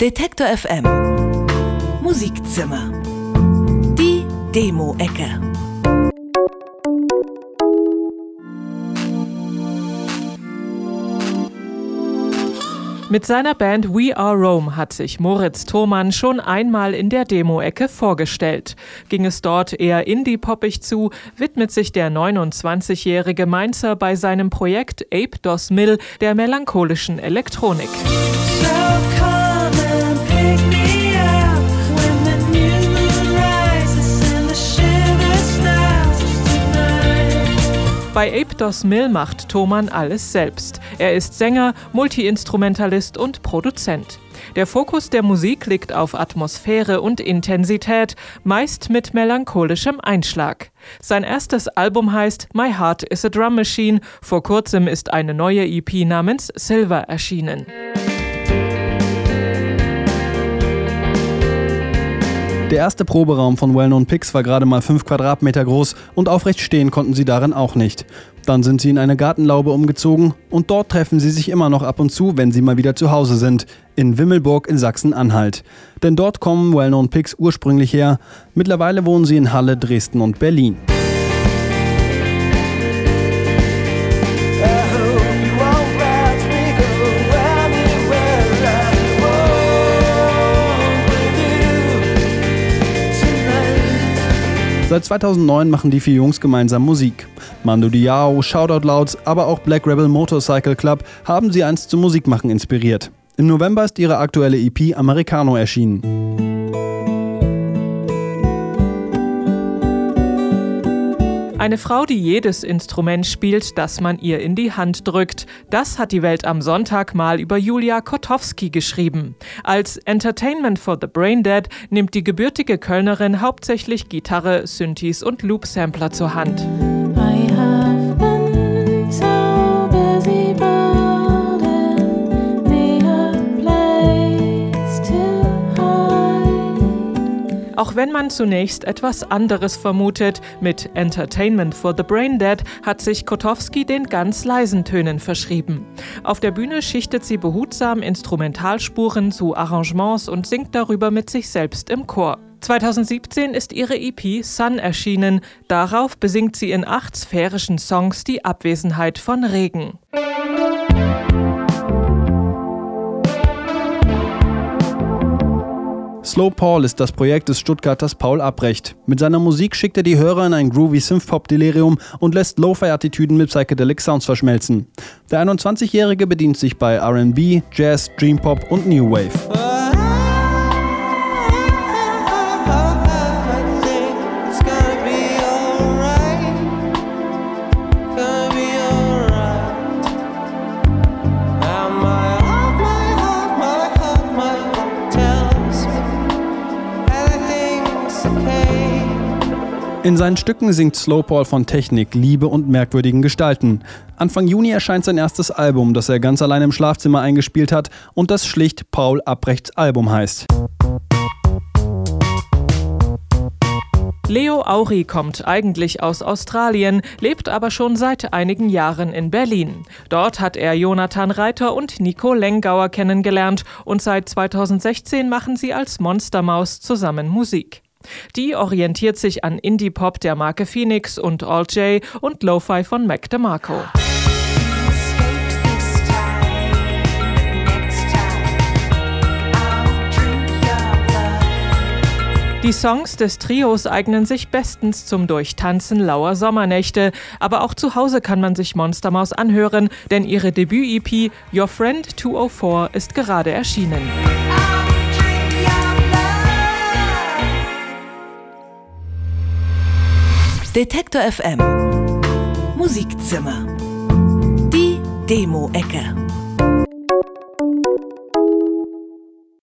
Detektor FM Musikzimmer. Die Demo-Ecke. Mit seiner Band We Are Rome hat sich Moritz Thomann schon einmal in der Demo-Ecke vorgestellt. Ging es dort eher indie-poppig zu, widmet sich der 29-jährige Mainzer bei seinem Projekt Ape Dos Mill der melancholischen Elektronik. Bei Ape Dos Mill macht Thomann alles selbst. Er ist Sänger, Multiinstrumentalist und Produzent. Der Fokus der Musik liegt auf Atmosphäre und Intensität, meist mit melancholischem Einschlag. Sein erstes Album heißt My Heart is a Drum Machine. Vor kurzem ist eine neue EP namens Silver erschienen. Der erste Proberaum von Well-Known Picks war gerade mal 5 Quadratmeter groß und aufrecht stehen konnten sie darin auch nicht. Dann sind sie in eine Gartenlaube umgezogen und dort treffen sie sich immer noch ab und zu, wenn sie mal wieder zu Hause sind, in Wimmelburg in Sachsen-Anhalt. Denn dort kommen Well-Known Picks ursprünglich her. Mittlerweile wohnen sie in Halle, Dresden und Berlin. Seit 2009 machen die vier Jungs gemeinsam Musik. Mando Diao, Shoutout Louds, aber auch Black Rebel Motorcycle Club haben sie einst zum Musikmachen inspiriert. Im November ist ihre aktuelle EP Americano erschienen. Eine Frau, die jedes Instrument spielt, das man ihr in die Hand drückt. Das hat die Welt am Sonntag mal über Julia Kotowski geschrieben. Als Entertainment for the Braindead nimmt die gebürtige Kölnerin hauptsächlich Gitarre, Synthes und Loop-Sampler zur Hand. Auch wenn man zunächst etwas anderes vermutet, mit Entertainment for the Braindead hat sich Kotowski den ganz leisen Tönen verschrieben. Auf der Bühne schichtet sie behutsam Instrumentalspuren zu Arrangements und singt darüber mit sich selbst im Chor. 2017 ist ihre EP Sun erschienen. Darauf besingt sie in acht sphärischen Songs die Abwesenheit von Regen. Slow Paul ist das Projekt des Stuttgarters Paul Abrecht. Mit seiner Musik schickt er die Hörer in ein groovy Synthpop-Delirium und lässt Lo-Fi-Attitüden mit Psychedelic Sounds verschmelzen. Der 21-Jährige bedient sich bei R&B, Jazz, Dream Pop und New Wave. In seinen Stücken singt Slowpaul von Technik, Liebe und merkwürdigen Gestalten. Anfang Juni erscheint sein erstes Album, das er ganz allein im Schlafzimmer eingespielt hat und das schlicht Paul Abrechts Album heißt. Leo Auri kommt eigentlich aus Australien, lebt aber schon seit einigen Jahren in Berlin. Dort hat er Jonathan Reiter und Nico Lengauer kennengelernt und seit 2016 machen sie als Monstermaus zusammen Musik. Die orientiert sich an Indie-Pop der Marke Phoenix und All J und Lo-Fi von Mac DeMarco. Die Songs des Trios eignen sich bestens zum Durchtanzen lauer Sommernächte, aber auch zu Hause kann man sich Monstermaus anhören, denn ihre Debüt-EP Your Friend 204 ist gerade erschienen. Detektor FM Musikzimmer. Die Demo-Ecke.